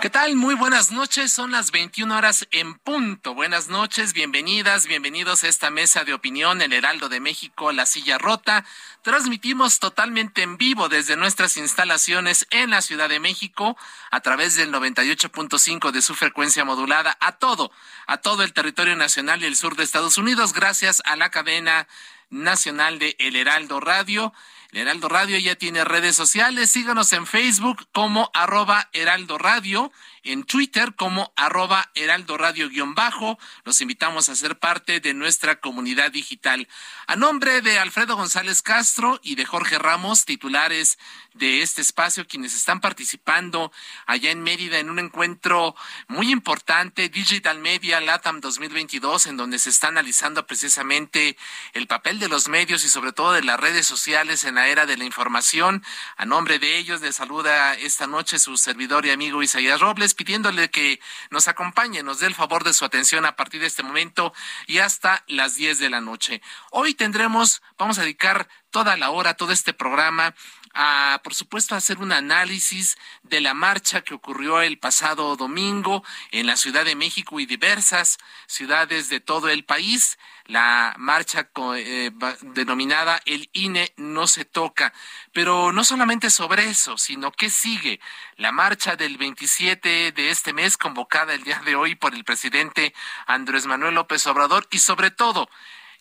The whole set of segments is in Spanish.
¿Qué tal? Muy buenas noches, son las 21 horas en punto. Buenas noches, bienvenidas, bienvenidos a esta mesa de opinión, el Heraldo de México, La Silla Rota. Transmitimos totalmente en vivo desde nuestras instalaciones en la Ciudad de México a través del 98.5 de su frecuencia modulada a todo, a todo el territorio nacional y el sur de Estados Unidos, gracias a la cadena nacional de El Heraldo Radio. Heraldo Radio ya tiene redes sociales. Síganos en Facebook como arroba Heraldo Radio, en Twitter como arroba Heraldo Radio guion bajo. Los invitamos a ser parte de nuestra comunidad digital. A nombre de Alfredo González Castro y de Jorge Ramos, titulares de este espacio, quienes están participando allá en Mérida en un encuentro muy importante, Digital Media LATAM 2022, en donde se está analizando precisamente el papel de los medios y sobre todo de las redes sociales en la era de la información. A nombre de ellos, les saluda esta noche su servidor y amigo Isaías Robles, pidiéndole que nos acompañe, nos dé el favor de su atención a partir de este momento y hasta las 10 de la noche. Hoy tendremos, vamos a dedicar toda la hora, todo este programa a, por supuesto, hacer un análisis de la marcha que ocurrió el pasado domingo en la Ciudad de México y diversas ciudades de todo el país. La marcha eh, denominada El INE no se toca. Pero no solamente sobre eso, sino que sigue la marcha del 27 de este mes convocada el día de hoy por el presidente Andrés Manuel López Obrador y sobre todo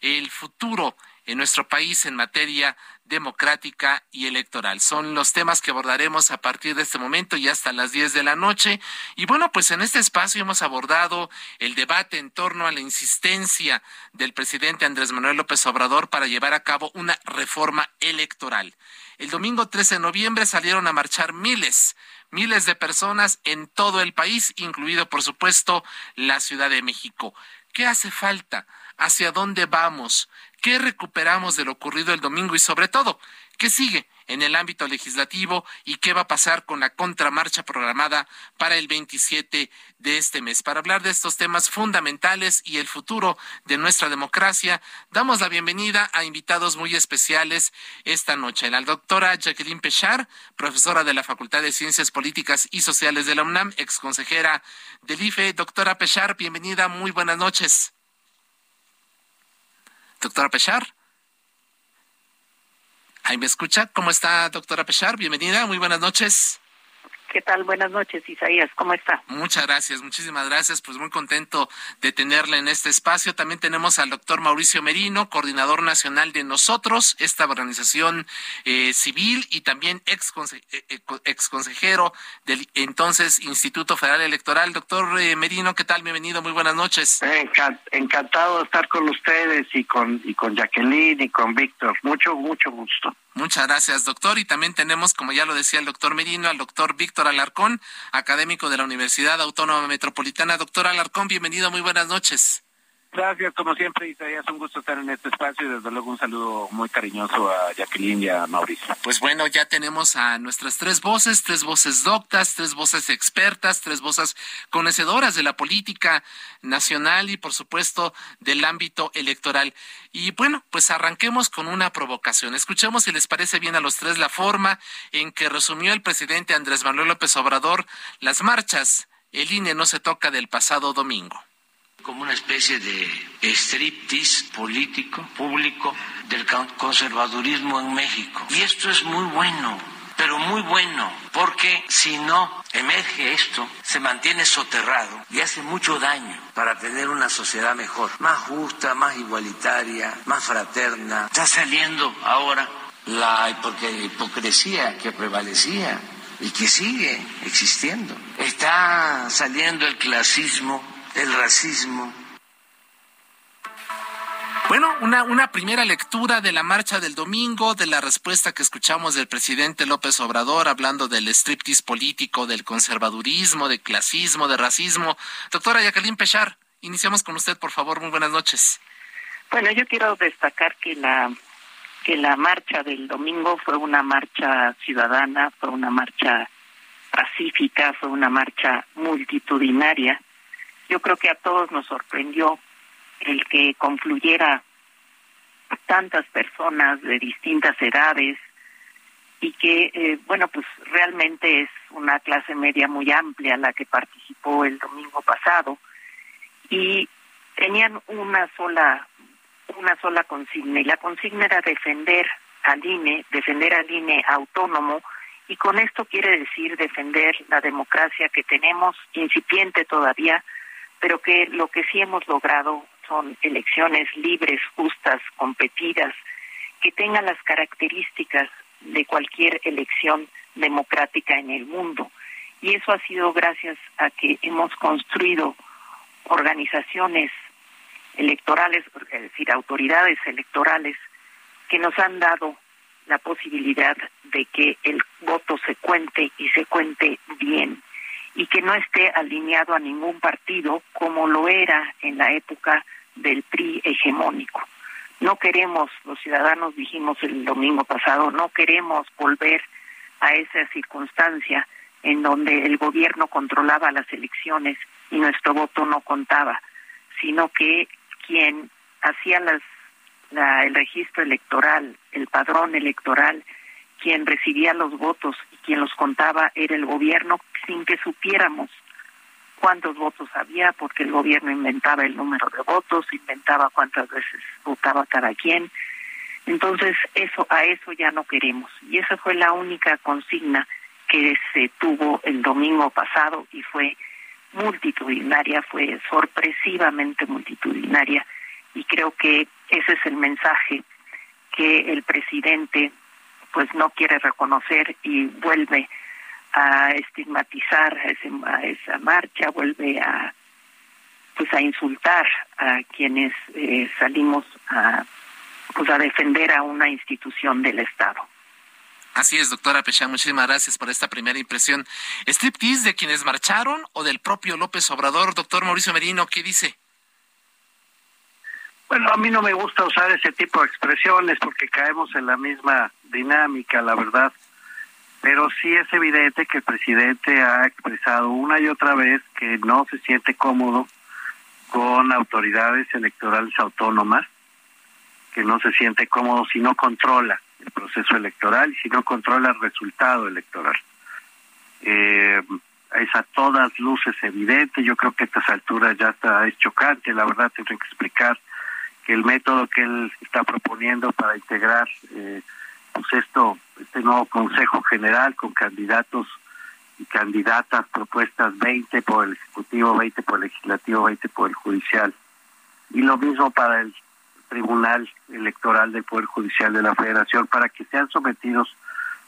el futuro en nuestro país en materia democrática y electoral. Son los temas que abordaremos a partir de este momento y hasta las 10 de la noche. Y bueno, pues en este espacio hemos abordado el debate en torno a la insistencia del presidente Andrés Manuel López Obrador para llevar a cabo una reforma electoral. El domingo 13 de noviembre salieron a marchar miles, miles de personas en todo el país, incluido por supuesto la Ciudad de México. ¿Qué hace falta? ¿Hacia dónde vamos? ¿Qué recuperamos de lo ocurrido el domingo y sobre todo, qué sigue en el ámbito legislativo y qué va a pasar con la contramarcha programada para el 27 de este mes? Para hablar de estos temas fundamentales y el futuro de nuestra democracia, damos la bienvenida a invitados muy especiales esta noche. La doctora Jacqueline Pechar, profesora de la Facultad de Ciencias Políticas y Sociales de la UNAM, exconsejera del IFE. Doctora Pechar, bienvenida, muy buenas noches. Doctora Pechar. Ahí me escucha. ¿Cómo está, doctora Pechar? Bienvenida. Muy buenas noches. ¿Qué tal? Buenas noches, Isaías. ¿Cómo está? Muchas gracias, muchísimas gracias. Pues muy contento de tenerla en este espacio. También tenemos al doctor Mauricio Merino, coordinador nacional de Nosotros, esta organización eh, civil y también ex, eh, eh, ex consejero del entonces Instituto Federal Electoral. Doctor Merino, ¿qué tal? Bienvenido, muy buenas noches. Encantado de estar con ustedes y con, y con Jacqueline y con Víctor. Mucho, mucho gusto. Muchas gracias, doctor. Y también tenemos, como ya lo decía el doctor Merino, al doctor Víctor Alarcón, académico de la Universidad Autónoma Metropolitana. Doctor Alarcón, bienvenido, muy buenas noches. Gracias, como siempre, Isaías, un gusto estar en este espacio y desde luego un saludo muy cariñoso a Jacqueline y a Mauricio. Pues bueno, ya tenemos a nuestras tres voces, tres voces doctas, tres voces expertas, tres voces conocedoras de la política nacional y por supuesto del ámbito electoral. Y bueno, pues arranquemos con una provocación. Escuchemos si les parece bien a los tres la forma en que resumió el presidente Andrés Manuel López Obrador las marchas. El INE no se toca del pasado domingo como una especie de striptease político, público, del conservadurismo en México. Y esto es muy bueno, pero muy bueno, porque si no emerge esto, se mantiene soterrado y hace mucho daño para tener una sociedad mejor, más justa, más igualitaria, más fraterna. Está saliendo ahora la hipocresía que prevalecía y que sigue existiendo. Está saliendo el clasismo, el racismo, bueno, una, una primera lectura de la marcha del domingo, de la respuesta que escuchamos del presidente López Obrador hablando del striptease político, del conservadurismo, de clasismo, de racismo. Doctora Jacqueline Pechar, iniciamos con usted, por favor. Muy buenas noches. Bueno, yo quiero destacar que la que la marcha del domingo fue una marcha ciudadana, fue una marcha pacífica, fue una marcha multitudinaria. Yo creo que a todos nos sorprendió el que confluyera tantas personas de distintas edades y que, eh, bueno, pues realmente es una clase media muy amplia la que participó el domingo pasado y tenían una sola una sola consigna y la consigna era defender al INE, defender al INE autónomo y con esto quiere decir defender la democracia que tenemos incipiente todavía, pero que lo que sí hemos logrado son elecciones libres, justas, competidas, que tengan las características de cualquier elección democrática en el mundo. Y eso ha sido gracias a que hemos construido organizaciones electorales, es decir, autoridades electorales, que nos han dado la posibilidad de que el voto se cuente y se cuente bien y que no esté alineado a ningún partido como lo era en la época del PRI hegemónico. No queremos, los ciudadanos dijimos el domingo pasado, no queremos volver a esa circunstancia en donde el gobierno controlaba las elecciones y nuestro voto no contaba, sino que quien hacía las, el registro electoral, el padrón electoral, quien recibía los votos y quien los contaba era el gobierno sin que supiéramos cuántos votos había, porque el gobierno inventaba el número de votos, inventaba cuántas veces votaba cada quien. Entonces, eso a eso ya no queremos. Y esa fue la única consigna que se tuvo el domingo pasado y fue multitudinaria, fue sorpresivamente multitudinaria y creo que ese es el mensaje que el presidente pues no quiere reconocer y vuelve a estigmatizar a, esa marcha, vuelve a pues a insultar a quienes eh, salimos a pues a defender a una institución del Estado. Así es, doctora Pecha, muchísimas gracias por esta primera impresión. ¿Striptease de quienes marcharon o del propio López Obrador? Doctor Mauricio Merino, ¿qué dice? Bueno, a mí no me gusta usar ese tipo de expresiones porque caemos en la misma dinámica, la verdad pero sí es evidente que el presidente ha expresado una y otra vez que no se siente cómodo con autoridades electorales autónomas, que no se siente cómodo si no controla el proceso electoral y si no controla el resultado electoral. Eh, es a todas luces evidente, yo creo que a estas alturas ya está es chocante, la verdad tengo que explicar el método que él está proponiendo para integrar eh, pues esto, este nuevo Consejo General con candidatos y candidatas propuestas 20 por el Ejecutivo, 20 por el Legislativo, 20 por el Judicial. Y lo mismo para el Tribunal Electoral del Poder Judicial de la Federación, para que sean sometidos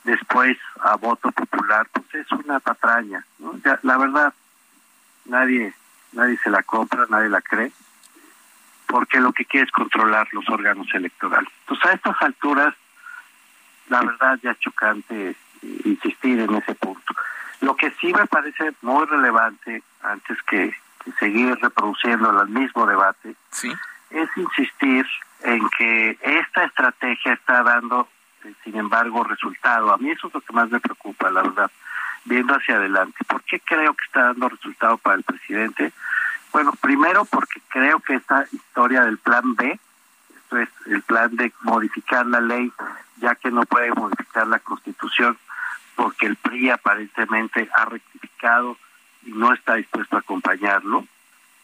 después a voto popular, pues es una patraña. ¿no? la verdad, nadie, nadie se la compra, nadie la cree, porque lo que quiere es controlar los órganos electorales. Entonces, a estas alturas, la verdad ya es chocante eh, insistir en ese punto. Lo que sí me parece muy relevante, antes que, seguir reproduciendo el mismo debate, es insistir en que esta estrategia está dando, eh, sin embargo, resultado. A mí eso es lo que más me preocupa, la verdad, viendo hacia adelante. ¿Por qué creo que está dando resultado para el presidente? Bueno, primero porque creo que esta historia del plan B, esto es el plan de modificar la ley ya que no puede modificar la constitución porque el PRI aparentemente ha rectificado y no está dispuesto a acompañarlo.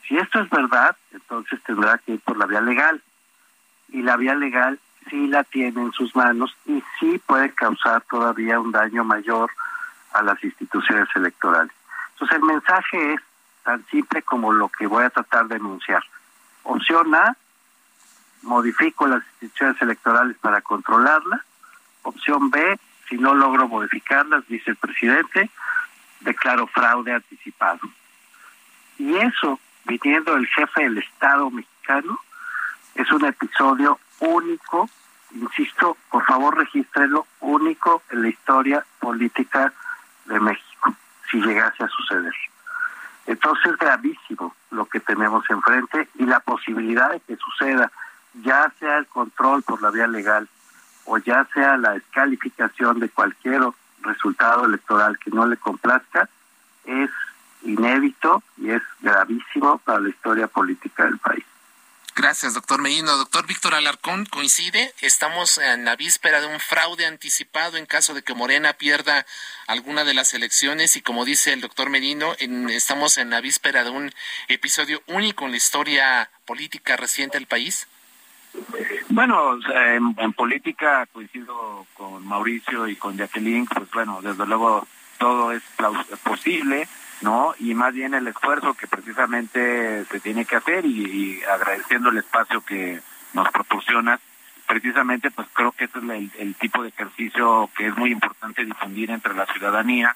Si esto es verdad, entonces tendrá que ir por la vía legal. Y la vía legal sí la tiene en sus manos y sí puede causar todavía un daño mayor a las instituciones electorales. Entonces el mensaje es tan simple como lo que voy a tratar de enunciar. Opción A, modifico las instituciones electorales para controlarlas. Opción B, si no logro modificarlas, dice el presidente, declaro fraude anticipado. Y eso, viniendo del jefe del Estado mexicano, es un episodio único, insisto, por favor regístrelo, único en la historia política de México, si llegase a suceder. Entonces es gravísimo lo que tenemos enfrente y la posibilidad de que suceda, ya sea el control por la vía legal o ya sea la descalificación de cualquier resultado electoral que no le complazca, es inédito y es gravísimo para la historia política del país. Gracias, doctor Medino. Doctor Víctor Alarcón, ¿coincide? Estamos en la víspera de un fraude anticipado en caso de que Morena pierda alguna de las elecciones y como dice el doctor Medino, estamos en la víspera de un episodio único en la historia política reciente del país. Bueno, en, política coincido con Mauricio y con Jacqueline, pues bueno, desde luego todo es posible ¿no? Y más bien el esfuerzo que precisamente se tiene que hacer y, agradeciendo el espacio que nos proporciona precisamente pues creo que ese es el, tipo de ejercicio que es muy importante difundir entre la ciudadanía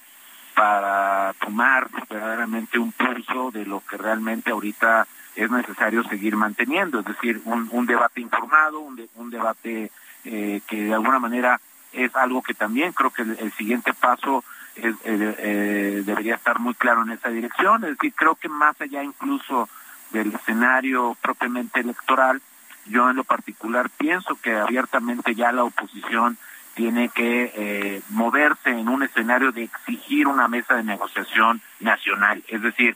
para tomar verdaderamente un pulso de lo que realmente ahorita es necesario seguir manteniendo, es decir, un, debate informado, un, un debate eh, que de alguna manera es algo que también creo que el siguiente paso eh, eh, debería estar muy claro en esa dirección. Es decir, creo que más allá incluso del escenario propiamente electoral, yo en lo particular pienso que abiertamente ya la oposición tiene que eh, moverse en un escenario de exigir una mesa de negociación nacional, es decir,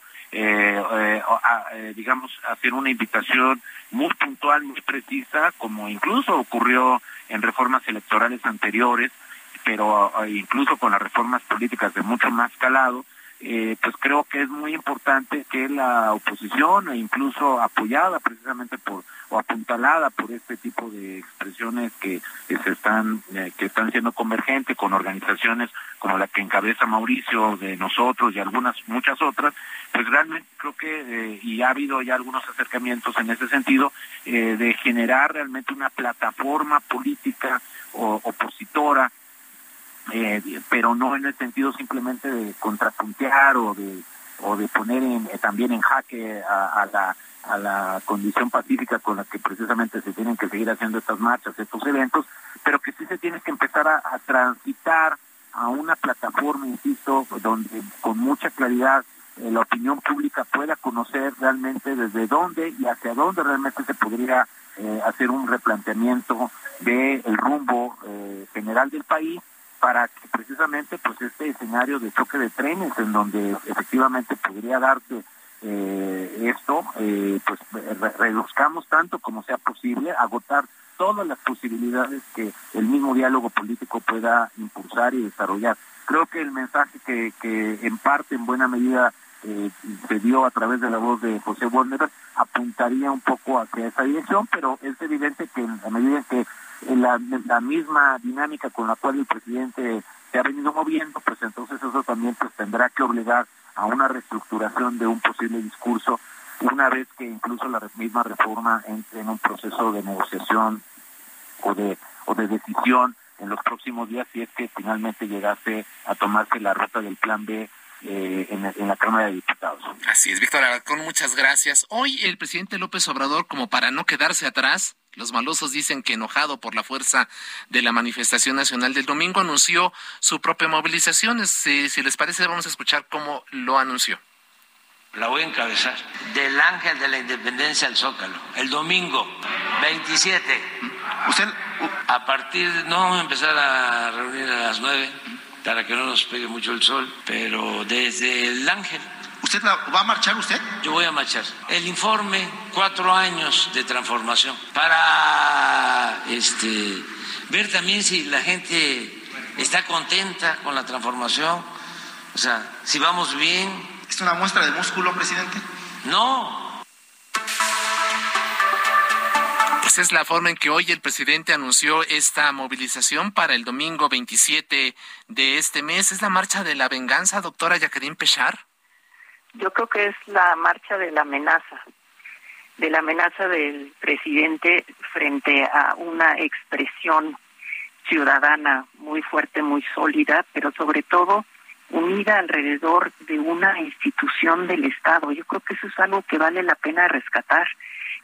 digamos, hacer una invitación muy puntual, muy precisa, como incluso ocurrió en reformas electorales anteriores, pero eh, incluso con las reformas políticas de mucho más calado, eh, pues creo que es muy importante que la oposición, e incluso apoyada precisamente por o apuntalada por este tipo de expresiones que, se están eh, que están siendo convergentes con organizaciones como la que encabeza Mauricio de nosotros y algunas muchas otras, pues realmente creo que y ha habido ya algunos acercamientos en ese sentido de generar realmente una plataforma política o, opositora eh, pero no en el sentido simplemente de contrapuntear o de o de poner eh, también en jaque a, la a la condición pacífica con la que precisamente se tienen que seguir haciendo estas marchas, estos eventos, pero que sí se tiene que empezar a, transitar a una plataforma, insisto, donde con mucha claridad eh, la opinión pública pueda conocer realmente desde dónde y hacia dónde realmente se podría hacer un replanteamiento del rumbo general del país para que precisamente pues este escenario de choque de trenes en donde efectivamente podría darse eh, esto, eh, pues reduzcamos tanto como sea posible, agotar todas las posibilidades que el mismo diálogo político pueda impulsar y desarrollar. Creo que el mensaje que, en parte, en buena medida, eh, se dio a través de la voz de José Warner apuntaría un poco hacia esa dirección, pero es evidente que en la medida que la, la misma dinámica con la cual el presidente se ha venido moviendo, pues entonces eso también pues tendrá que obligar a una reestructuración de un posible discurso una vez que incluso la misma reforma entre en un proceso de negociación o de o de decisión en los próximos días si es que finalmente llegase a tomarse la ruta del plan B eh, en, en, la Cámara de Diputados. Así es, Víctor Alarcón, muchas gracias. Hoy el presidente López Obrador, como para no quedarse atrás, los malosos dicen que enojado por la fuerza de la manifestación nacional del domingo anunció su propia movilización. Si, si les parece, vamos a escuchar cómo lo anunció. La voy a encabezar. Del Ángel de la Independencia al Zócalo. El domingo 27. Usted. A partir, no vamos a empezar a reunir a las 9 para que no nos pegue mucho el sol, pero desde el Ángel ¿Usted va a marchar usted? Yo voy a marchar. El informe, cuatro años de transformación, para este, ver también si la gente está contenta con la transformación, o sea, si vamos bien. ¿Es una muestra de músculo, presidente? No, Esta es la forma en que hoy el presidente anunció esta movilización para el domingo 27 de este mes. ¿Es la marcha de la venganza, doctora Jacqueline Pechar? Yo creo que es la marcha de la amenaza, de la amenaza del presidente frente a una expresión ciudadana muy fuerte, muy sólida, pero sobre todo unida alrededor de una institución del Estado. Yo creo que eso es algo que vale la pena rescatar.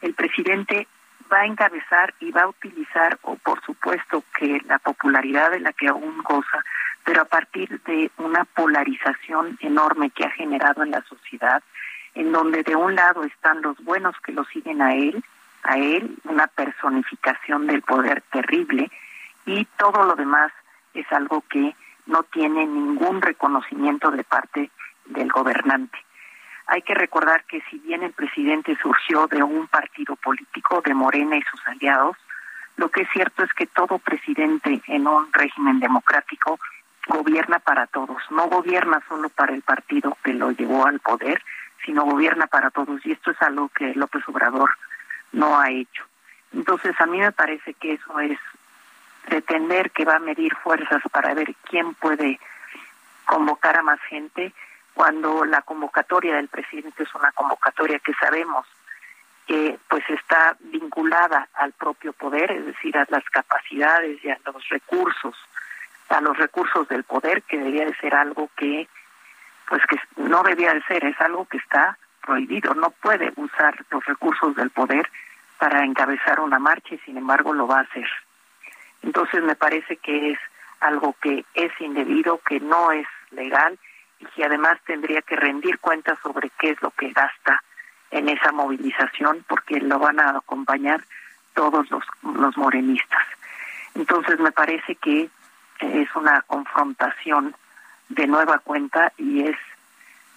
El presidente va a encabezar y va a utilizar, o por supuesto que la popularidad de la que aún goza, pero a partir de una polarización enorme que ha generado en la sociedad, en donde de un lado están los buenos que lo siguen a él, a él, una personificación del poder terrible, y todo lo demás es algo que no tiene ningún reconocimiento de parte del gobernante. Hay que recordar que si bien el presidente surgió de un partido político, de Morena y sus aliados, lo que es cierto es que todo presidente en un régimen democrático gobierna para todos, no gobierna solo para el partido que lo llevó al poder, sino gobierna para todos. Y esto es algo que López Obrador no ha hecho. Entonces, a mí me parece que eso es pretender que va a medir fuerzas para ver quién puede convocar a más gente, cuando la convocatoria del presidente es una convocatoria que sabemos que pues está vinculada al propio poder, es decir, a las capacidades y a los recursos, a los recursos del poder, que debería de ser algo que pues que no debía de ser, es algo que está prohibido, no puede usar los recursos del poder para encabezar una marcha y sin embargo lo va a hacer. Entonces me parece que es algo que es indebido, que no es legal y que además tendría que rendir cuentas sobre qué es lo que gasta en esa movilización porque lo van a acompañar todos los, los morenistas. Entonces me parece que es una confrontación de nueva cuenta y es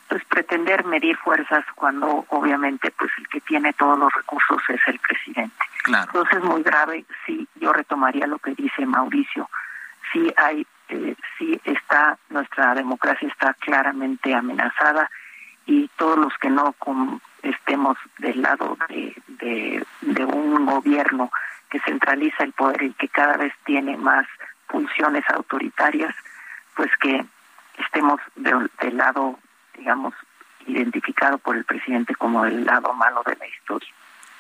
pues pretender medir fuerzas cuando obviamente pues el que tiene todos los recursos es el presidente. Claro. Entonces es muy grave, sí, yo retomaría lo que dice Mauricio, sí hay, eh, sí está, nuestra democracia está claramente amenazada y todos los que no estemos del lado de, de, de un gobierno que centraliza el poder y que cada vez tiene más funciones autoritarias, pues que estemos del lado digamos, identificado por el presidente como el lado malo de la historia.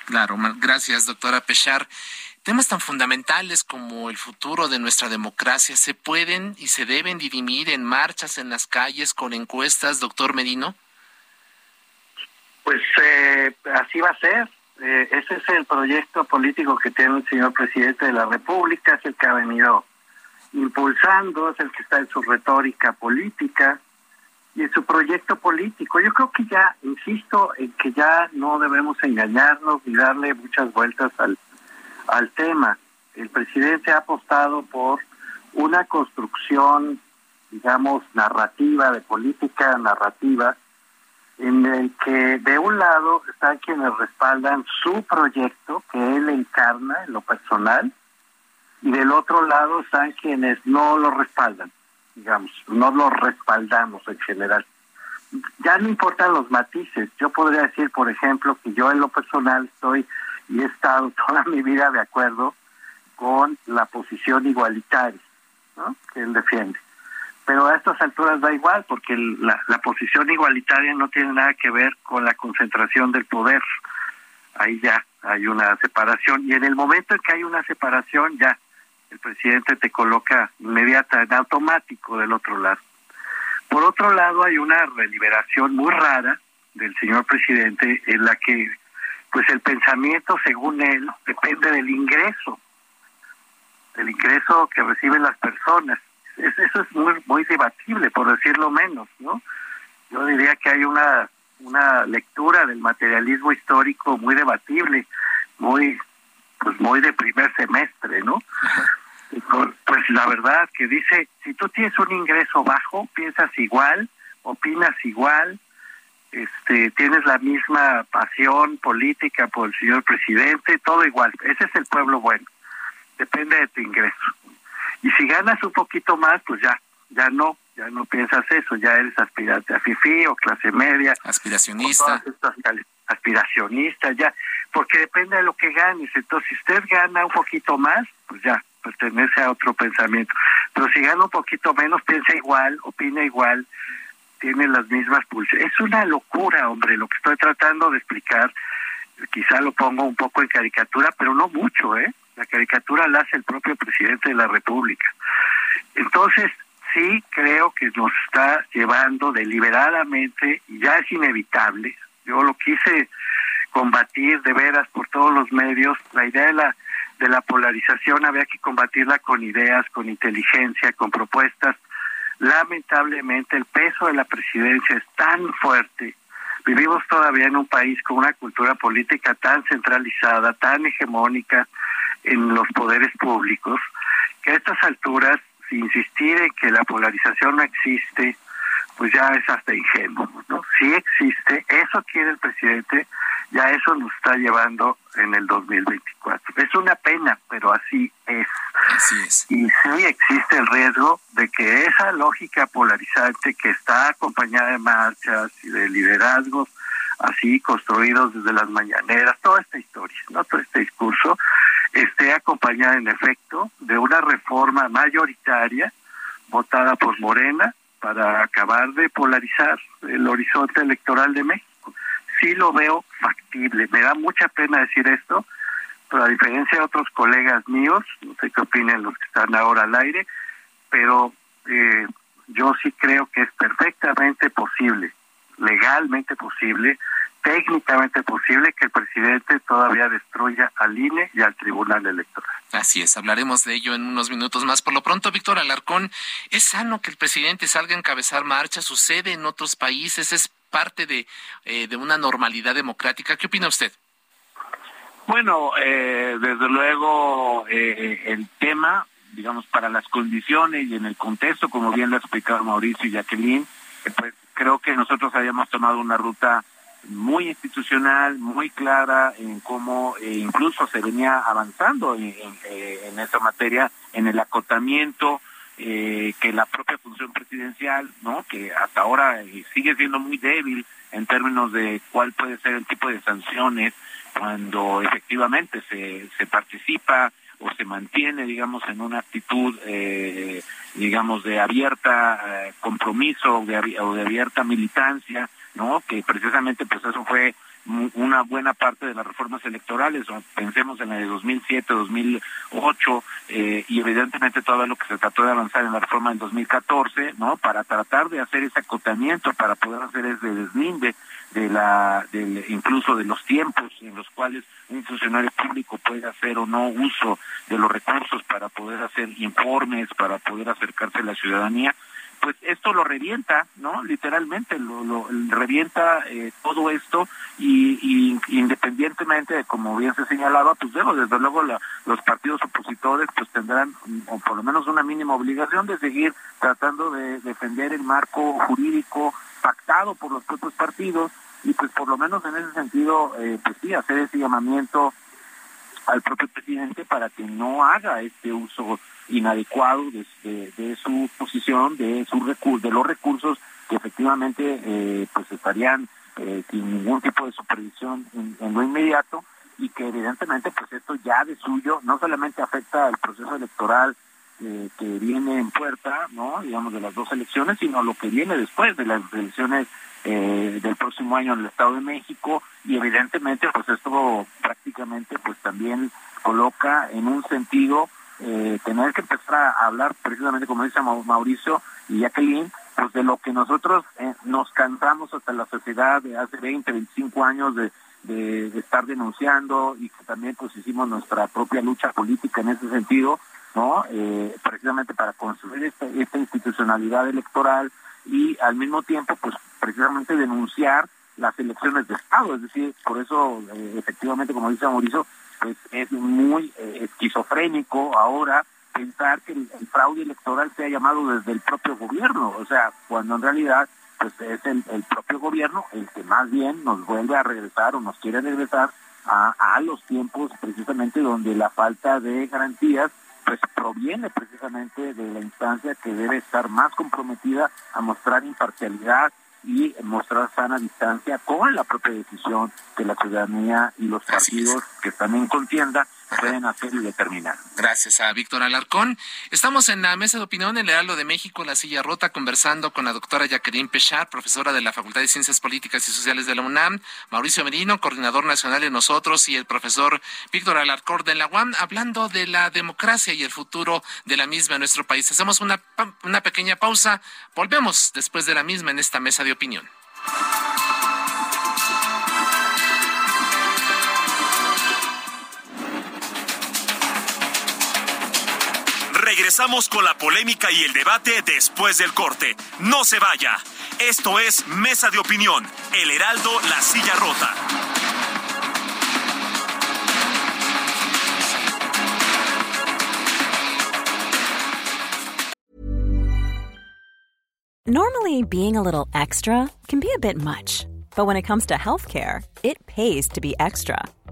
Claro, gracias, doctora Pechar. Temas tan fundamentales como el futuro de nuestra democracia se pueden y se deben dirimir en marchas en las calles con encuestas, doctor Medino. Pues eh, así va a ser. Eh, ese es el proyecto político que tiene el señor presidente de la República, es el que ha venido impulsando, es el que está en su retórica política y en su proyecto político. Yo creo que ya, insisto, en que ya no debemos engañarnos ni darle muchas vueltas al, al tema. El presidente ha apostado por una construcción, digamos, narrativa, de política narrativa, en el que de un lado están quienes respaldan su proyecto, que él encarna en lo personal, y del otro lado están quienes no lo respaldan digamos, no lo respaldamos en general. Ya no importan los matices. Yo podría decir, por ejemplo, que yo en lo personal estoy y he estado toda mi vida de acuerdo con la posición igualitaria que él defiende. Pero a estas alturas da igual, porque la posición igualitaria no tiene nada que ver con la concentración del poder. Ahí ya hay una separación. Y en el momento en que hay una separación, ya el presidente te coloca inmediata, en automático del otro lado. Por otro lado, hay una deliberación muy rara del señor presidente en la que, pues el pensamiento, según él, depende del ingreso, del ingreso que reciben las personas. Eso es muy, muy debatible, por decirlo menos, ¿no? Yo diría que hay una, una lectura del materialismo histórico muy debatible, muy pues muy de primer semestre, ¿no? Pues la verdad que dice, si tú tienes un ingreso bajo, piensas igual, opinas igual, este, tienes la misma pasión política por el señor presidente, todo igual. Ese es el pueblo bueno. Depende de tu ingreso. Y si ganas un poquito más, pues ya, ya no, ya no piensas eso, ya eres aspirante a FIFI o clase media. Aspiracionista. Aspiracionista, ya. porque depende de lo que ganes. Entonces, si usted gana un poquito más, pues ya, pertenece a otro pensamiento. Pero si gana un poquito menos, piensa igual, opina igual, tiene las mismas pulsiones. Es una locura, hombre, lo que estoy tratando de explicar. Quizá lo pongo un poco en caricatura, pero no mucho, ¿eh? La caricatura la hace el propio presidente de la República. Entonces, sí creo que nos está llevando deliberadamente, y ya es inevitable. Yo lo quise combatir de veras por todos los medios. La idea de la de la polarización había que combatirla con ideas, con inteligencia, con propuestas. Lamentablemente el peso de la presidencia es tan fuerte. Vivimos todavía en un país con una cultura política tan centralizada, tan hegemónica en los poderes públicos, que a estas alturas, si insistir en que la polarización no existe, pues ya es hasta ingenuo, ¿no? Sí existe, eso quiere el presidente, ya eso nos está llevando en el 2024. Es una pena, pero así es. Así es. Y sí existe el riesgo de que esa lógica polarizante que está acompañada de marchas y de liderazgos así construidos desde las mañaneras, toda esta historia, ¿no? todo este discurso, esté acompañada en efecto de una reforma mayoritaria votada por Morena para acabar de polarizar el horizonte electoral de México. Sí lo veo factible. Me da mucha pena decir esto, pero a diferencia de otros colegas míos, no sé qué opinen los que están ahora al aire, pero eh, yo sí creo que es perfectamente posible, legalmente posible, técnicamente posible que el presidente todavía destruya al INE y al Tribunal Electoral. Así es, hablaremos de ello en unos minutos más. Por lo pronto, Víctor Alarcón, ¿es sano que el presidente salga a encabezar marcha? ¿Sucede en otros países? ¿Es parte de, eh, de una normalidad democrática? ¿Qué opina usted? Bueno, eh, desde luego eh, el tema, digamos, para las condiciones y en el contexto, como bien lo ha explicado Mauricio y Jacqueline, pues creo que nosotros habíamos tomado una ruta muy institucional, muy clara en cómo eh, incluso se venía avanzando en, en, esa materia, en el acotamiento eh, que la propia función presidencial, ¿no? que hasta ahora eh, sigue siendo muy débil en términos de cuál puede ser el tipo de sanciones cuando efectivamente se participa o se mantiene, digamos, en una actitud, eh, digamos, de abierta eh, compromiso o de, abierta militancia, ¿no? Que precisamente pues eso fue una buena parte de las reformas electorales, pensemos en la de 2007, 2008, eh, y evidentemente todo lo que se trató de avanzar en la reforma del 2014, ¿no? Para tratar de hacer ese acotamiento, para poder hacer ese deslinde de la, del, incluso de los tiempos en los cuales un funcionario público puede hacer o no uso de los recursos para poder hacer informes, para poder acercarse a la ciudadanía, pues esto lo revienta, ¿no? Literalmente lo, lo revienta eh, todo esto y, independientemente de como bien se señalaba, pues luego, desde luego la, los partidos opositores pues tendrán o por lo menos una mínima obligación de seguir tratando de defender el marco jurídico pactado por los propios partidos y pues por lo menos en ese sentido eh, pues sí hacer ese llamamiento al propio presidente para que no haga este uso inadecuado de, su posición, de su de los recursos que efectivamente eh, pues estarían eh, sin ningún tipo de supervisión en, lo inmediato y que evidentemente pues esto ya de suyo no solamente afecta al proceso electoral que viene en puerta, no, digamos de las dos elecciones, sino lo que viene después de las elecciones eh, del próximo año en el Estado de México y evidentemente pues esto prácticamente pues también coloca en un sentido eh, tener que empezar a hablar precisamente como dice Mauricio y Jacqueline, pues de lo que nosotros eh, nos cansamos hasta la sociedad de hace 20, 25 años de, de, estar denunciando y que también pues hicimos nuestra propia lucha política en ese sentido, ¿no? Eh, precisamente para construir esta, esta institucionalidad electoral y al mismo tiempo pues precisamente denunciar las elecciones de Estado, es decir, por eso eh, efectivamente como dice Mauricio, pues es muy eh, esquizofrénico ahora pensar que el, fraude electoral se ha llamado desde el propio gobierno, o sea, cuando en realidad pues es el, el, propio gobierno el que más bien nos vuelve a regresar o nos quiere regresar a, a los tiempos precisamente donde la falta de garantías pues proviene precisamente de la instancia que debe estar más comprometida a mostrar imparcialidad y mostrar sana distancia con la propia decisión que la ciudadanía y los partidos que están en contienda pueden hacer y determinar. Gracias a Víctor Alarcón. Estamos en la mesa de opinión en el Heraldo de México, La Silla Rota, conversando con la doctora Jacqueline Pechar, profesora de la Facultad de Ciencias Políticas y Sociales de la UNAM, Mauricio Merino, coordinador nacional de nosotros, y el profesor Víctor Alarcón de la UAM, hablando de la democracia y el futuro de la misma en nuestro país. Hacemos una, una pequeña pausa. Volvemos después de la misma en esta mesa de opinión. Regresamos con la polémica y el debate después del corte. No se vaya. Esto es Mesa de Opinión, El Heraldo, La Silla Rota. Normally, being a little extra can be a bit much, but when it comes to healthcare, it pays to be extra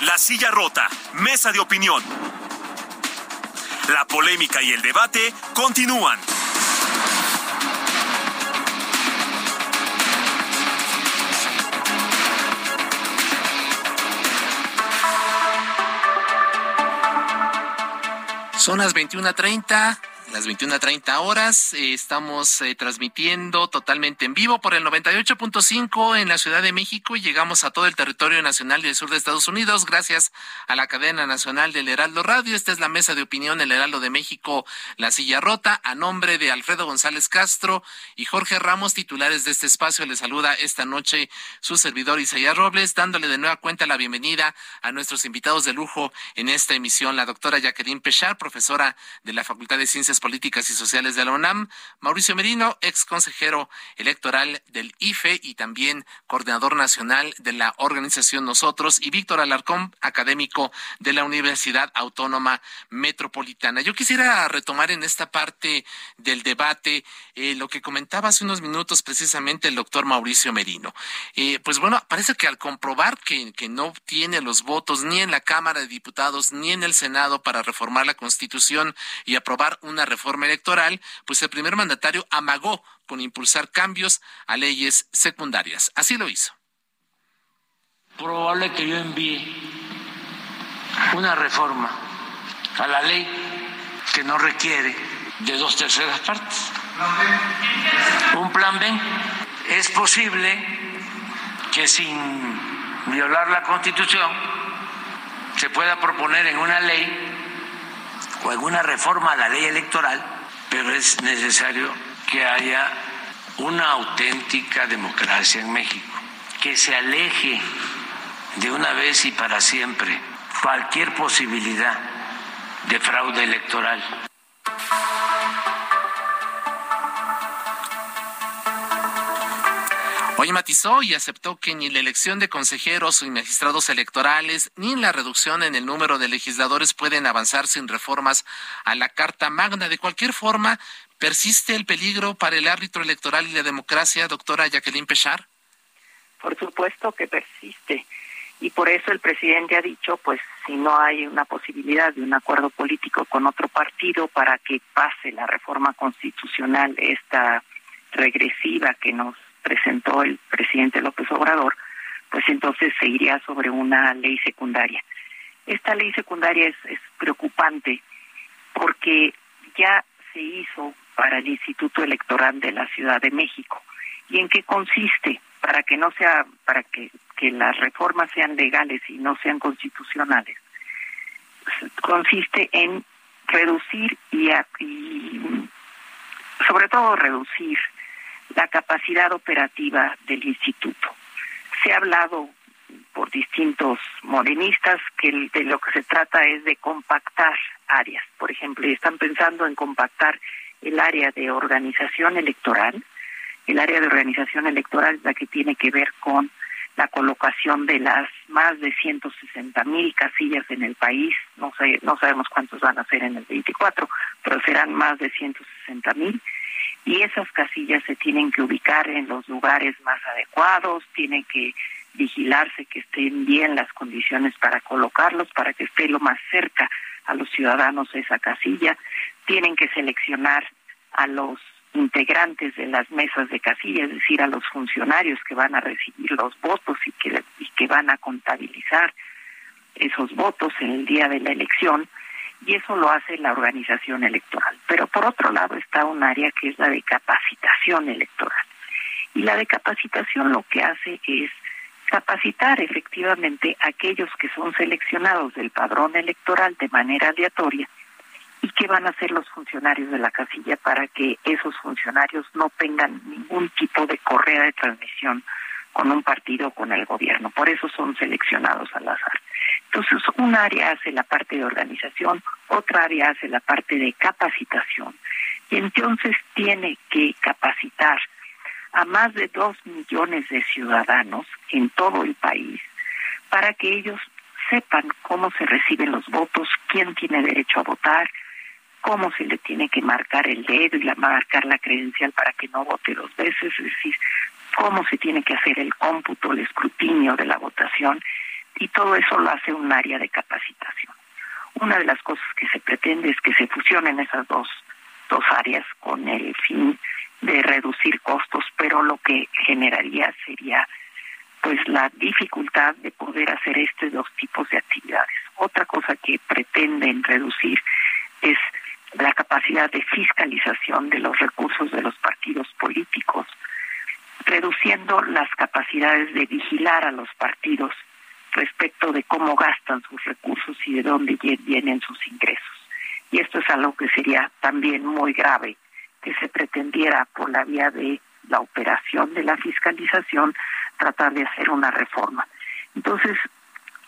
La Silla Rota, Mesa de Opinión. La polémica y el debate continúan. Son las 21.30 las 21.30 horas. Eh, estamos eh, transmitiendo totalmente en vivo por el 98.5 en la Ciudad de México y llegamos a todo el territorio nacional y el sur de Estados Unidos gracias a la cadena nacional del Heraldo Radio. Esta es la mesa de opinión El Heraldo de México, La Silla Rota, a nombre de Alfredo González Castro y Jorge Ramos, titulares de este espacio. Les saluda esta noche su servidor Isaías Robles, dándole de nueva cuenta la bienvenida a nuestros invitados de lujo en esta emisión, la doctora Jacqueline Pechar, profesora de la Facultad de Ciencias Políticas y Sociales de la UNAM, Mauricio Merino, ex consejero electoral del IFE y también coordinador nacional de la organización Nosotros, y Víctor Alarcón, académico de la Universidad Autónoma Metropolitana. Yo quisiera retomar en esta parte del debate eh, lo que comentaba hace unos minutos precisamente el doctor Mauricio Merino. Eh, pues bueno, parece que al comprobar que, que no tiene los votos ni en la Cámara de Diputados ni en el Senado para reformar la Constitución y aprobar una reforma electoral, pues el primer mandatario amagó con impulsar cambios a leyes secundarias. Así lo hizo. Probable que yo envíe una reforma a la ley que no requiere de dos terceras partes. Un plan B. Es posible que sin violar la Constitución se pueda proponer en una ley o alguna reforma a la ley electoral, pero es necesario que haya una auténtica democracia en México, que se aleje de una vez y para siempre cualquier posibilidad de fraude electoral. Hoy matizó y aceptó que ni la elección de consejeros y magistrados electorales ni la reducción en el número de legisladores pueden avanzar sin reformas a la Carta Magna. De cualquier forma, ¿persiste el peligro para el árbitro electoral y la democracia, doctora Jacqueline Pechar? Por supuesto que persiste. Y por eso el presidente ha dicho, pues si no hay una posibilidad de un acuerdo político con otro partido para que pase la reforma constitucional, esta regresiva que nos presentó el presidente López Obrador, pues entonces se iría sobre una ley secundaria. Esta ley secundaria es, preocupante porque ya se hizo para el Instituto Electoral de la Ciudad de México. ¿Y en qué consiste? Para que no sea, para que, las reformas sean legales y no sean constitucionales. Consiste en reducir y sobre todo reducir la capacidad operativa del instituto. Se ha hablado por distintos morenistas que de lo que se trata es de compactar áreas. Por ejemplo, están pensando en compactar el área de organización electoral, El área de organización electoral es la que tiene que ver con la colocación de las más de 160 mil casillas en el país. No sé, no sabemos cuántos van a ser en el 24, pero serán más de 160 mil. Y esas casillas se tienen que ubicar en los lugares más adecuados, tienen que vigilarse que estén bien las condiciones para colocarlos, para que esté lo más cerca a los ciudadanos esa casilla. Tienen que seleccionar a los integrantes de las mesas de casilla, es decir, a los funcionarios que van a recibir los votos y que, y que van a contabilizar esos votos en el día de la elección, y eso lo hace la organización electoral. Pero por otro lado está un área que es la de capacitación electoral. Y la de capacitación lo que hace es capacitar efectivamente a aquellos que son seleccionados del padrón electoral de manera aleatoria y qué van a hacer los funcionarios de la casilla para que esos funcionarios no tengan ningún tipo de correa de transmisión con un partido o con el gobierno. Por eso son seleccionados al azar. Entonces, un área hace la parte de organización, otra área hace la parte de capacitación. Y entonces tiene que capacitar a más de dos millones de ciudadanos en todo el país para que ellos sepan cómo se reciben los votos, quién tiene derecho a votar, cómo se le tiene que marcar el dedo y la, marcar la credencial para que no vote dos veces, es decir, cómo se tiene que hacer el cómputo, el escrutinio de la votación, y todo eso lo hace un área de capacitación. Una de las cosas que se pretende es que se fusionen esas dos, dos áreas con el fin de reducir costos, pero lo que generaría sería pues la dificultad de poder hacer estos dos tipos de actividades. Otra cosa que pretenden reducir es la capacidad de fiscalización de los recursos de los partidos políticos, reduciendo las capacidades de vigilar a los partidos respecto de cómo gastan sus recursos y de dónde vienen sus ingresos. Y esto es algo que sería también muy grave que se pretendiera por la vía de la operación de la fiscalización tratar de hacer una reforma. Entonces,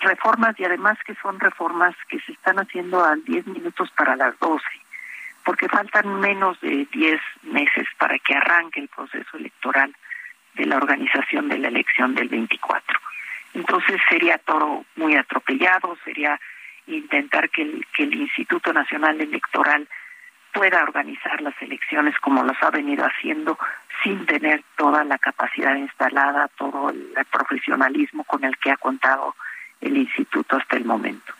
reformas y además que son reformas que se están haciendo a 10 minutos para las 12 porque faltan menos de 10 meses para que arranque el proceso electoral de la organización de la elección del 24. Entonces sería todo muy atropellado, sería intentar que el, que el Instituto Nacional Electoral pueda organizar las elecciones como las ha venido haciendo sin tener toda la capacidad instalada, todo el profesionalismo con el que ha contado el instituto hasta el momento.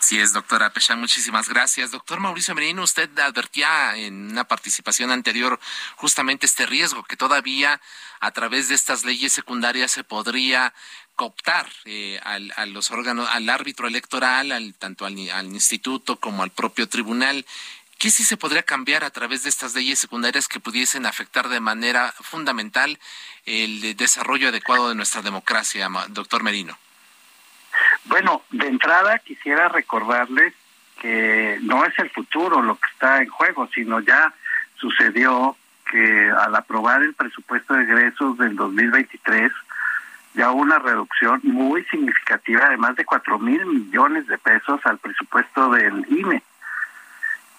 Así es, doctora Pechán, muchísimas gracias. Doctor Mauricio Merino, usted advertía en una participación anterior justamente este riesgo que todavía a través de estas leyes secundarias se podría cooptar eh, al, a los órganos, al árbitro electoral, al, tanto al, al instituto como al propio tribunal. ¿Qué sí se podría cambiar a través de estas leyes secundarias que pudiesen afectar de manera fundamental el desarrollo adecuado de nuestra democracia, doctor Merino? Bueno, de entrada quisiera recordarles que no es el futuro lo que está en juego, sino ya sucedió que al aprobar el presupuesto de egresos del 2023, ya una reducción muy significativa de más de cuatro mil millones de pesos al presupuesto del INE.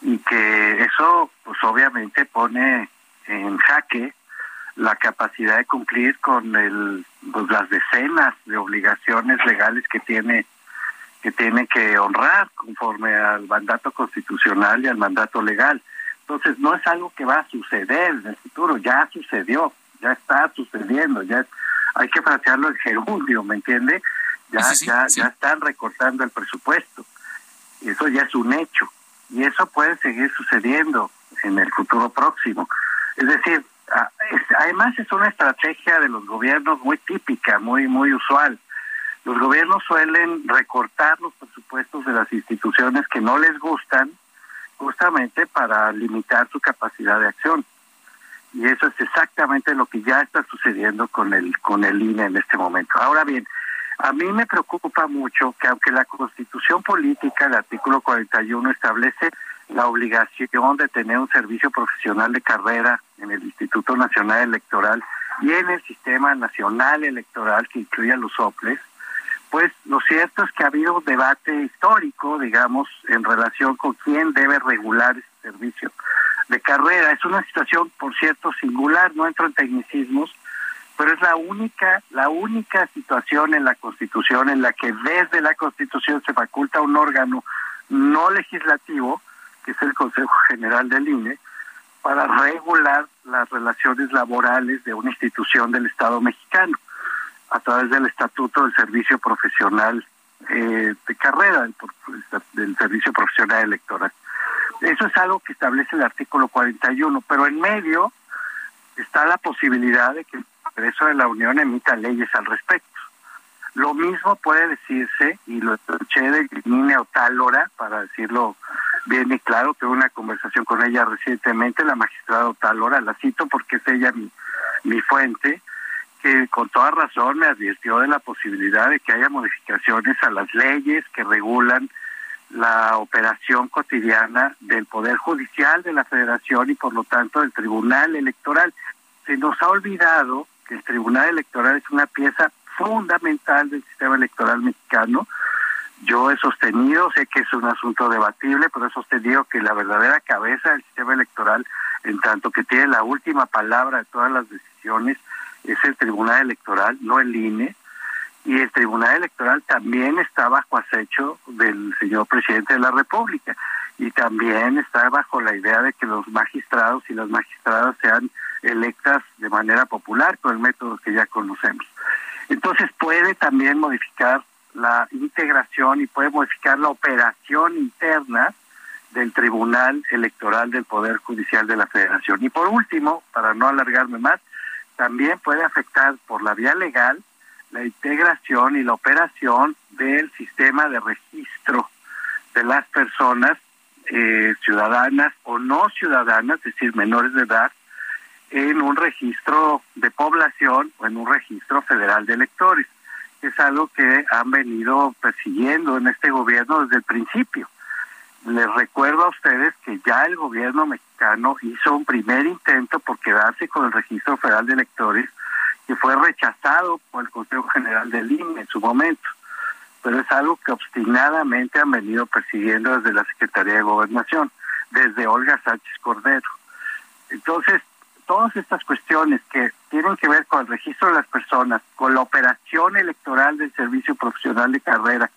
Y que eso, pues obviamente pone en jaque la capacidad de cumplir con el, pues, las decenas de obligaciones legales que tiene que tiene que honrar conforme al mandato constitucional y al mandato legal. Entonces no es algo que va a suceder en el futuro, ya sucedió, ya está sucediendo, ya hay que frasearlo en gerundio, ¿me entiende? Ya, ya, ya están recortando el presupuesto. Y eso ya es un hecho. Y eso puede seguir sucediendo en el futuro próximo. Es decir, además es una estrategia de los gobiernos muy típica, muy muy usual. Los gobiernos suelen recortar los presupuestos de las instituciones que no les gustan justamente para limitar su capacidad de acción. Y eso es exactamente lo que ya está sucediendo con el con el INE en este momento. Ahora bien, a mí me preocupa mucho que aunque la Constitución política, el artículo 41 establece la obligación de tener un servicio profesional de carrera en el Instituto Nacional Electoral y en el Sistema Nacional Electoral que incluye a los OPLES, pues lo cierto es que ha habido un debate histórico, digamos, en relación con quién debe regular ese servicio. de carrera. Es una situación, por cierto, singular, no entro en tecnicismos, pero es la única, la única situación en la Constitución en la que desde la Constitución se faculta un órgano no legislativo, que es el Consejo General del INE, para regular las relaciones laborales de una institución del Estado mexicano a través del Estatuto del Servicio Profesional eh, de Carrera, del, del Servicio Profesional Electoral. Eso es algo que establece el artículo 41, pero en medio está la posibilidad de que el Congreso de la Unión emita leyes al respecto. Lo mismo puede decirse, y lo escuché de Nina Otálora, para decirlo bien y claro, tuve una conversación con ella recientemente, la magistrada Otálora, la cito porque es ella mi, mi fuente, que con toda razón me advirtió de la posibilidad de que haya modificaciones a las leyes que regulan la operación cotidiana del Poder Judicial de la Federación y por lo tanto del Tribunal Electoral. Se nos ha olvidado que el Tribunal Electoral es una pieza fundamental del sistema electoral mexicano. Yo he sostenido, sé que es un asunto debatible, pero he sostenido que la verdadera cabeza del sistema electoral, en tanto que tiene la última palabra de todas las decisiones, es el Tribunal Electoral, no el INE. Y el Tribunal Electoral también está bajo acecho del señor presidente de la República. Y también está bajo la idea de que los magistrados y las magistradas sean electas de manera popular con el método que ya conocemos. Entonces puede también modificar la integración y puede modificar la operación interna del Tribunal Electoral del Poder Judicial de la Federación. Y por último, para no alargarme más, también puede afectar por la vía legal la integración y la operación del sistema de registro de las personas eh, ciudadanas o no ciudadanas, es decir, menores de edad, en un registro de población o en un registro federal de electores. Es algo que han venido persiguiendo en este gobierno desde el principio. Les recuerdo a ustedes que ya el gobierno mexicano hizo un primer intento por quedarse con el registro federal de electores que fue rechazado por el Consejo General del INE en su momento. Pero es algo que obstinadamente han venido persiguiendo desde la Secretaría de Gobernación, desde Olga Sánchez Cordero. Entonces, todas estas cuestiones que tienen que ver con el registro de las personas, con la operación electoral del servicio profesional de carrera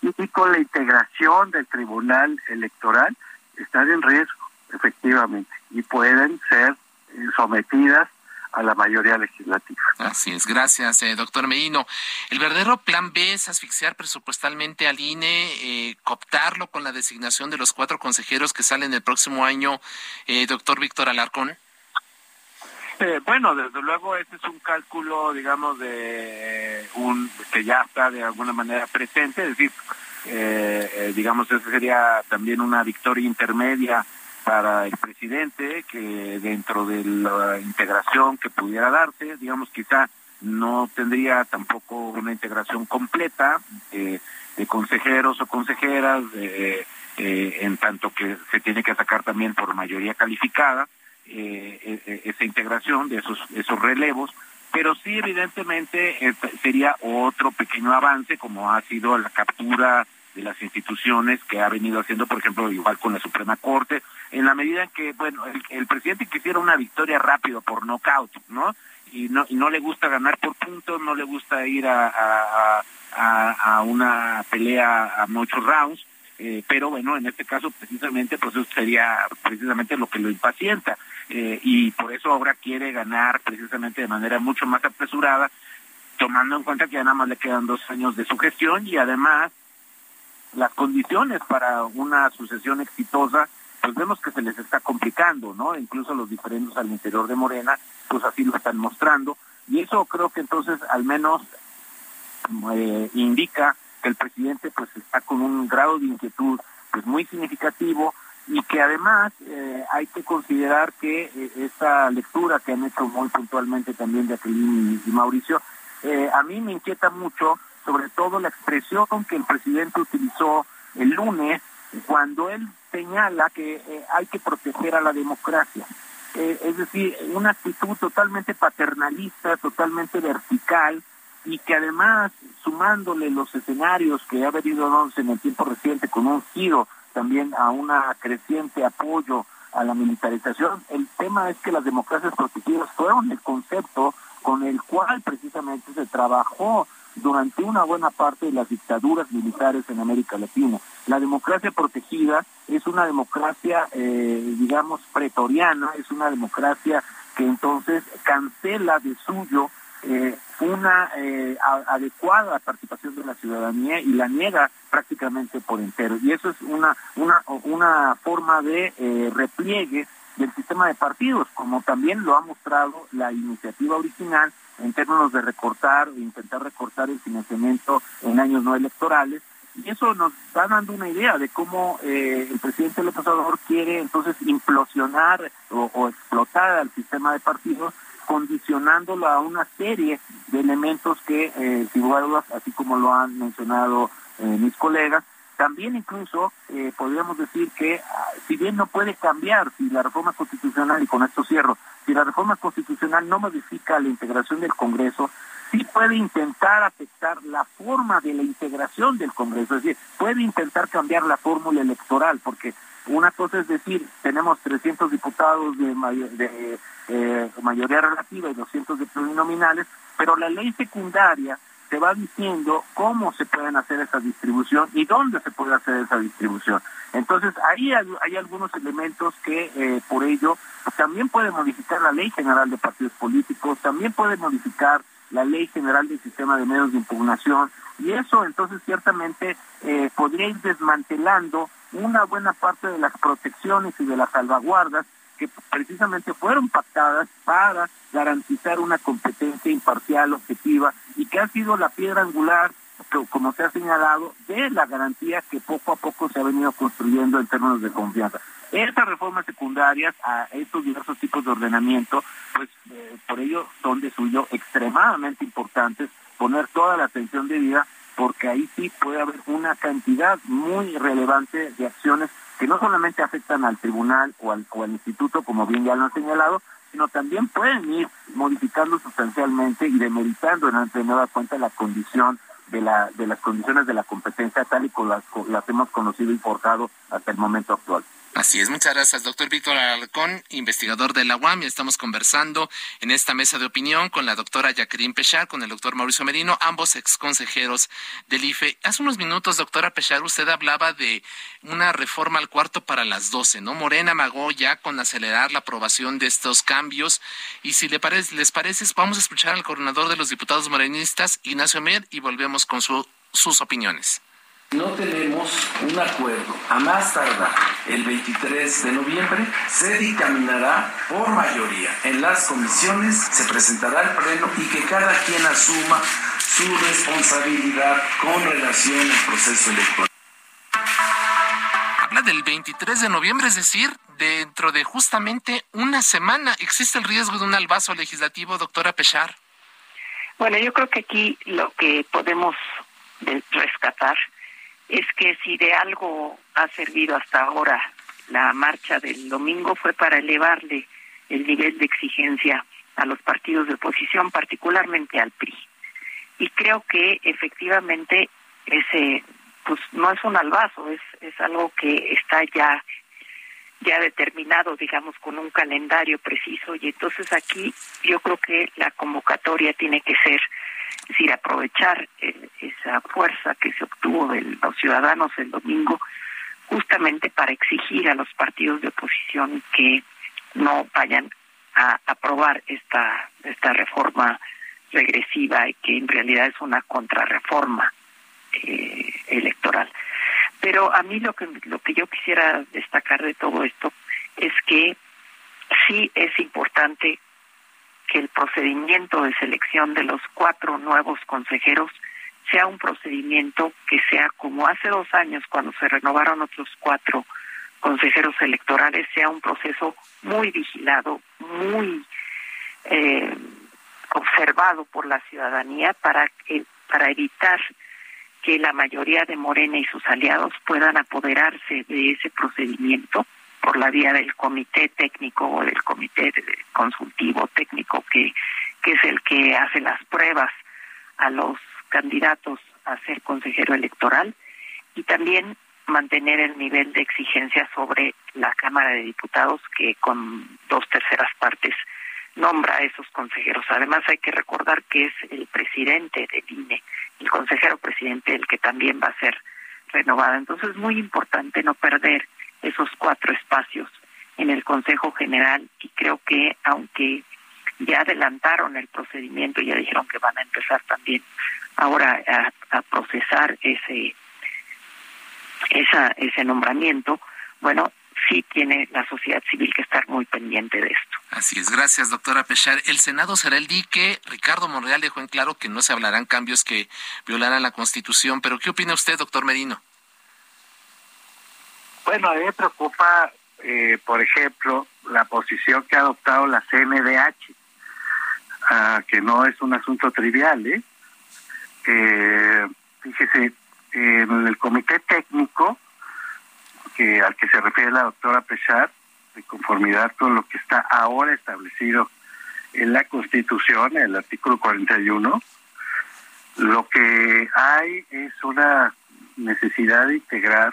y, con la integración del tribunal electoral, están en riesgo, efectivamente, y pueden ser eh, sometidas a la mayoría legislativa. Así es, gracias, eh, doctor Medino. El verdadero plan B es asfixiar presupuestalmente al INE, eh, cooptarlo con la designación de los cuatro consejeros que salen el próximo año, doctor Víctor Alarcón. Eh, bueno, desde luego ese es un cálculo, digamos, de un que ya está de alguna manera presente, es decir, eh, eh, digamos, esa sería también una victoria intermedia para el presidente, que dentro de la integración que pudiera darse, digamos, quizá no tendría tampoco una integración completa de consejeros o consejeras, en tanto que se tiene que sacar también por mayoría calificada, eh, e, esa integración de esos, esos relevos, pero sí evidentemente sería otro pequeño avance como ha sido la captura de las instituciones que ha venido haciendo, por ejemplo, igual con la Suprema Corte, en la medida en que, bueno, el, presidente quisiera una victoria rápido por nocaut, ¿no? Y no, y no le gusta ganar por puntos, no le gusta ir a, a una pelea a muchos rounds, eh, pero bueno, en este caso precisamente, pues eso sería precisamente lo que lo impacienta. Eh, y por eso ahora quiere ganar precisamente de manera mucho más apresurada, tomando en cuenta que ya nada más le quedan dos años de su gestión y además las condiciones para una sucesión exitosa, pues vemos que se les está complicando, ¿no? Incluso los diferentes al interior de Morena, pues así lo están mostrando. Y eso creo que entonces al menos eh, indica el presidente pues está con un grado de inquietud pues muy significativo y que además eh, hay que considerar que eh, esta lectura que han hecho muy puntualmente también Jacqueline y, Mauricio, eh, a mí me inquieta mucho, sobre todo la expresión que el presidente utilizó el lunes cuando él señala que hay que proteger a la democracia. es decir, una actitud totalmente paternalista, totalmente vertical, y que además, sumándole los escenarios que ha venido dándose en el tiempo reciente con un giro también a una creciente apoyo a la militarización. El tema es que las democracias protegidas fueron el concepto con el cual precisamente se trabajó durante una buena parte de las dictaduras militares en América Latina. La democracia protegida es una democracia, eh, digamos, pretoriana, es una democracia que entonces cancela de suyo eh, una eh, adecuada participación de la ciudadanía y la niega prácticamente por entero. Y eso es una, una, una forma de eh, repliegue del sistema de partidos, como también lo ha mostrado la iniciativa original en términos de recortar, de intentar recortar el financiamiento en años no electorales. Y eso nos está dando una idea de cómo el presidente López Obrador quiere entonces implosionar o, o explotar al sistema de partidos condicionándolo a una serie de elementos que, eh, sin así como lo han mencionado eh, mis colegas, también incluso eh, podríamos decir que ah, si bien no puede cambiar si la reforma constitucional, y con esto cierro, si la reforma constitucional no modifica la integración del Congreso, sí puede intentar afectar la forma de la integración del Congreso, es decir, puede intentar cambiar la fórmula electoral, porque una cosa es decir, tenemos 300 diputados de, eh, mayoría relativa y 200 de plurinominales, pero la ley secundaria te va diciendo cómo se pueden hacer esa distribución y dónde se puede hacer esa distribución. Entonces, ahí hay, algunos elementos que eh, por ello también puede modificar la ley general de partidos políticos, también puede modificar la ley general del sistema de medios de impugnación y eso entonces ciertamente eh, podría ir desmantelando una buena parte de las protecciones y de las salvaguardas que precisamente fueron pactadas para garantizar una competencia imparcial, objetiva, y que ha sido la piedra angular, como se ha señalado, de la garantía que poco a poco se ha venido construyendo en términos de confianza. Estas reformas secundarias a estos diversos tipos de ordenamiento, pues eh, por ello son de suyo extremadamente importantes poner toda la atención debida porque ahí sí puede haber una cantidad muy relevante de acciones que no solamente afectan al tribunal o al, instituto, como bien ya lo han señalado, sino también pueden ir modificando sustancialmente y demeritando en de nueva cuenta la condición de, de las condiciones de la competencia tal y como las, las hemos conocido y forjado hasta el momento actual. Así es, muchas gracias, doctor Víctor Alarcón, investigador de la UAM. Estamos conversando en esta mesa de opinión con la doctora Jacqueline Pechar, con el doctor Mauricio Merino, ambos ex consejeros del IFE. Hace unos minutos, doctora Pechar, usted hablaba de una reforma al cuarto para las doce, ¿no? Morena magó ya con acelerar la aprobación de estos cambios. Y si le parece, les parece, vamos a escuchar al coordinador de los diputados morenistas, Ignacio Mer, y volvemos con sus opiniones no tenemos un acuerdo a más tardar el 23 de noviembre, se dictaminará por mayoría en las comisiones, se presentará al Pleno y que cada quien asuma su responsabilidad con relación al proceso electoral. Habla del 23 de noviembre, es decir, dentro de justamente una semana. ¿Existe el riesgo de un albazo legislativo, doctora Pechar? Bueno, yo creo que aquí lo que podemos rescatar es que si de algo ha servido hasta ahora la marcha del domingo fue para elevarle el nivel de exigencia a los partidos de oposición, particularmente al PRI. Y creo que efectivamente ese pues no es un albazo, es es algo que está ya ya determinado, digamos, con un calendario preciso y entonces aquí yo creo que la convocatoria tiene que ser es decir, aprovechar eh, esa fuerza que se obtuvo de los ciudadanos el domingo justamente para exigir a los partidos de oposición que no vayan a aprobar esta esta reforma regresiva y que en realidad es una contrarreforma eh, electoral. Pero a mí lo que lo que yo quisiera destacar de todo esto es que sí es importante que el procedimiento de selección de los cuatro nuevos consejeros sea un procedimiento que sea como hace dos años cuando se renovaron otros cuatro consejeros electorales, sea un proceso muy vigilado, muy eh, observado por la ciudadanía para que, para evitar que la mayoría de Morena y sus aliados puedan apoderarse de ese procedimiento por la vía del comité técnico o del comité consultivo técnico que, que es el que hace las pruebas a los candidatos a ser consejero electoral y también mantener el nivel de exigencia sobre la Cámara de Diputados que con dos terceras partes nombra a esos consejeros. Además hay que recordar que es el presidente del INE, el consejero presidente el que también va a ser renovado. Entonces es muy importante no perder esos cuatro espacios en el Consejo General y creo que aunque ya adelantaron el procedimiento, ya dijeron que van a empezar también ahora a, procesar ese esa, ese nombramiento, bueno, sí tiene la sociedad civil que estar muy pendiente de esto. Así es, gracias doctora Pechar. El Senado será el dique. Ricardo Monreal dejó en claro que no se hablarán cambios que violarán la Constitución, pero ¿qué opina usted, doctor Merino? Bueno, a mí me preocupa, eh, por ejemplo, la posición que ha adoptado la CNDH, ah, que no es un asunto trivial, ¿eh? eh fíjese, en el comité técnico que al que se refiere la doctora Pechar, de conformidad con lo que está ahora establecido en la Constitución, en el artículo 41, lo que hay es una necesidad de integrar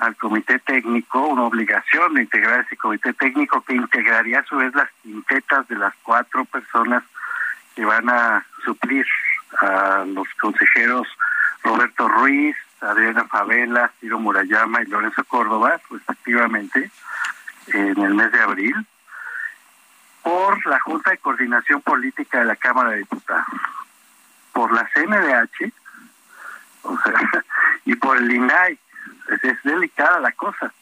al comité técnico, una obligación de integrar ese comité técnico que integraría a su vez las quintetas de las cuatro personas que van a suplir a los consejeros Roberto Ruiz, Adriana Favela, Ciro Murayama y Lorenzo Córdoba, respectivamente, en el mes de abril, por la Junta de Coordinación Política de la Cámara de Diputados, por la CNDH, o sea, y por el INAI. Es, es delicada la cosa,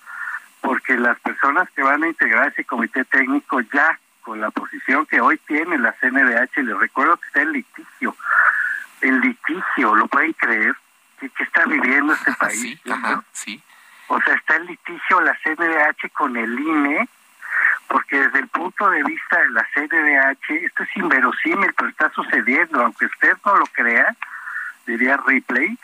porque las personas que van a integrar ese comité técnico ya con la posición que hoy tiene la CNDH, les recuerdo que está en litigio el litigio, ¿lo pueden creer? ¿Qué, está viviendo este país? Sí, sí. O sea, está el litigio la CNDH con el INE, porque desde el punto de vista de la CNDH, esto es inverosímil, pero está sucediendo, aunque usted no lo crea, diría Ripley,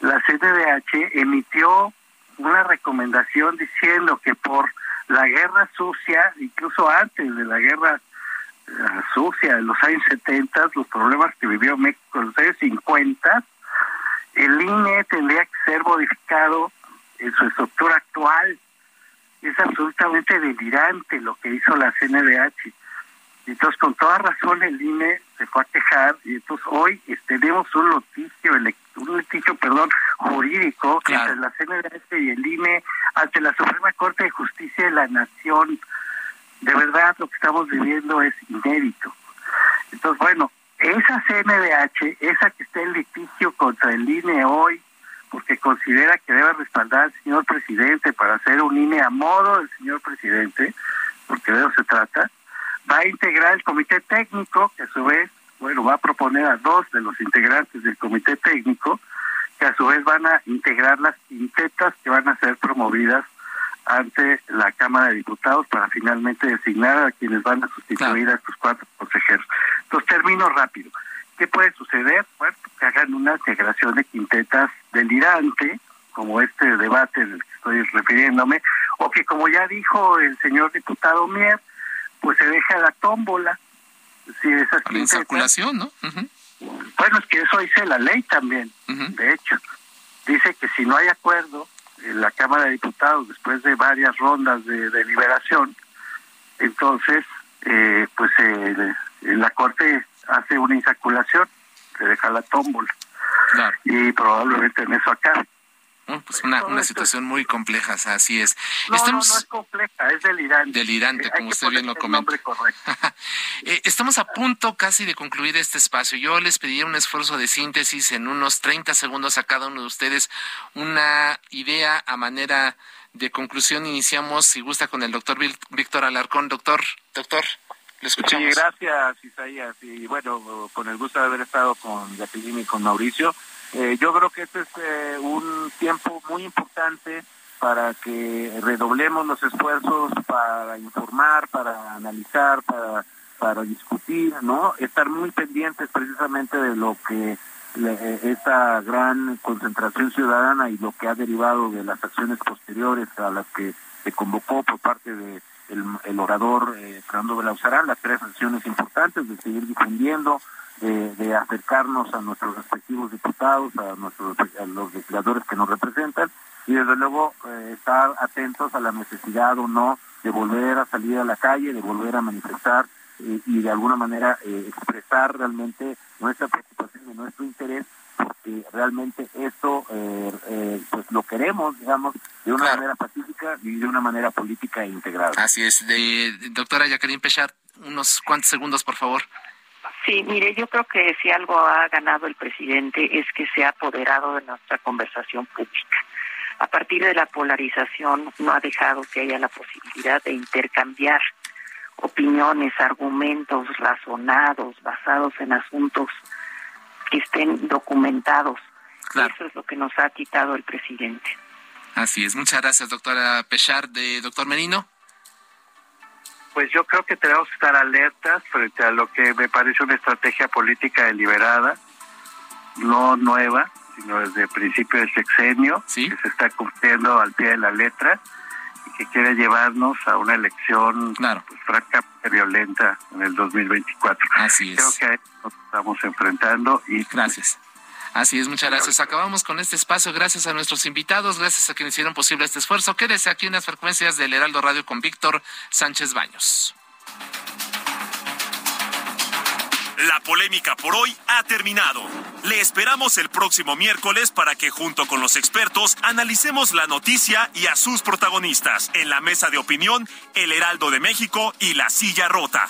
la CNDH emitió una recomendación diciendo que por la guerra sucia, incluso antes de la guerra sucia de los años 70, los problemas que vivió México en los años 50, el INE tendría que ser modificado en su estructura actual. Es absolutamente delirante lo que hizo la CNDH. Entonces, con toda razón, el INE se fue a quejar y entonces hoy tenemos un litigio, un litigio, perdón, jurídico entre la CNDH y el INE ante la Suprema Corte de Justicia de la Nación de verdad lo que estamos viviendo es inédito. Entonces, bueno, esa CNDH, esa que está en litigio contra el INE hoy, porque considera que debe respaldar al señor presidente para hacer un INE a modo del señor presidente, porque de eso se trata, va a integrar el comité técnico, que a su vez, bueno, va a proponer a dos de los integrantes del comité técnico, que a su vez van a integrar las quintetas que van a ser promovidas ante la Cámara de Diputados para finalmente designar a quienes van a sustituir a estos cuatro consejeros. Entonces termino rápido. ¿Qué puede suceder? Bueno, que hagan una integración de quintetas delirante, como este debate en el que estoy refiriéndome, o que como ya dijo el señor diputado Mier, pues se deja la tómbola. Si esas circulación, ¿no? Bueno, es que eso dice la ley también, de hecho. Dice que si no hay acuerdo en la Cámara de Diputados después de varias rondas de deliberación, entonces, eh, pues eh, la Corte hace una insaculación, se deja la tómbola. Y probablemente en eso acá. Pues una, una situación muy compleja, así es. No, estamos... no, es compleja, es delirante. Delirante, eh, como usted bien lo comenta. eh, estamos a punto casi de concluir este espacio. Yo les pediría un esfuerzo de síntesis en unos 30 segundos a cada uno de ustedes, una idea a manera de conclusión. Iniciamos, si gusta, con el doctor Víctor Alarcón. Doctor, doctor. Le escuchamos. Sí, gracias, Isaías. Y bueno, con el gusto de haber estado con Jacqueline y con Mauricio. Eh, yo creo que este es eh, un tiempo muy importante para que redoblemos los esfuerzos para informar, para analizar, para, para discutir, ¿no? Estar muy pendientes precisamente de lo que esta gran concentración ciudadana y lo que ha derivado de las acciones posteriores a las que se convocó por parte de el, orador eh, Fernando Belauzarán, las tres acciones importantes de seguir difundiendo, de, acercarnos a nuestros respectivos diputados, a nuestros a los legisladores que nos representan y desde luego eh, estar atentos a la necesidad o no de volver a salir a la calle, de volver a manifestar eh, y de alguna manera eh, expresar realmente nuestra preocupación y nuestro interés porque realmente esto pues lo queremos, digamos, de una manera pacífica y de una manera política e integrada. Así es. De, doctora Jacqueline Pechard, unos cuantos segundos, por favor. Sí, mire, yo creo que si algo ha ganado el presidente es que se ha apoderado de nuestra conversación pública. A partir de la polarización no ha dejado que haya la posibilidad de intercambiar opiniones, argumentos razonados, basados en asuntos que estén documentados. Eso es lo que nos ha quitado el presidente. Así es. Muchas gracias, doctora Pechard. De doctor Merino. Pues yo creo que tenemos que estar alertas frente a lo que me parece una estrategia política deliberada, no nueva, sino desde el principio del sexenio, que se está cumpliendo al pie de la letra y que quiere llevarnos a una elección claro. pues, francamente violenta en el 2024. Así es. Creo que a eso nos estamos enfrentando y gracias. Así es, muchas gracias. Acabamos con este espacio. Gracias a nuestros invitados, gracias a quienes hicieron posible este esfuerzo. Quédese aquí en las frecuencias del Heraldo Radio con Víctor Sánchez Baños. La polémica por hoy ha terminado. Le esperamos el próximo miércoles para que junto con los expertos analicemos la noticia y a sus protagonistas en la mesa de opinión El Heraldo de México y La Silla Rota.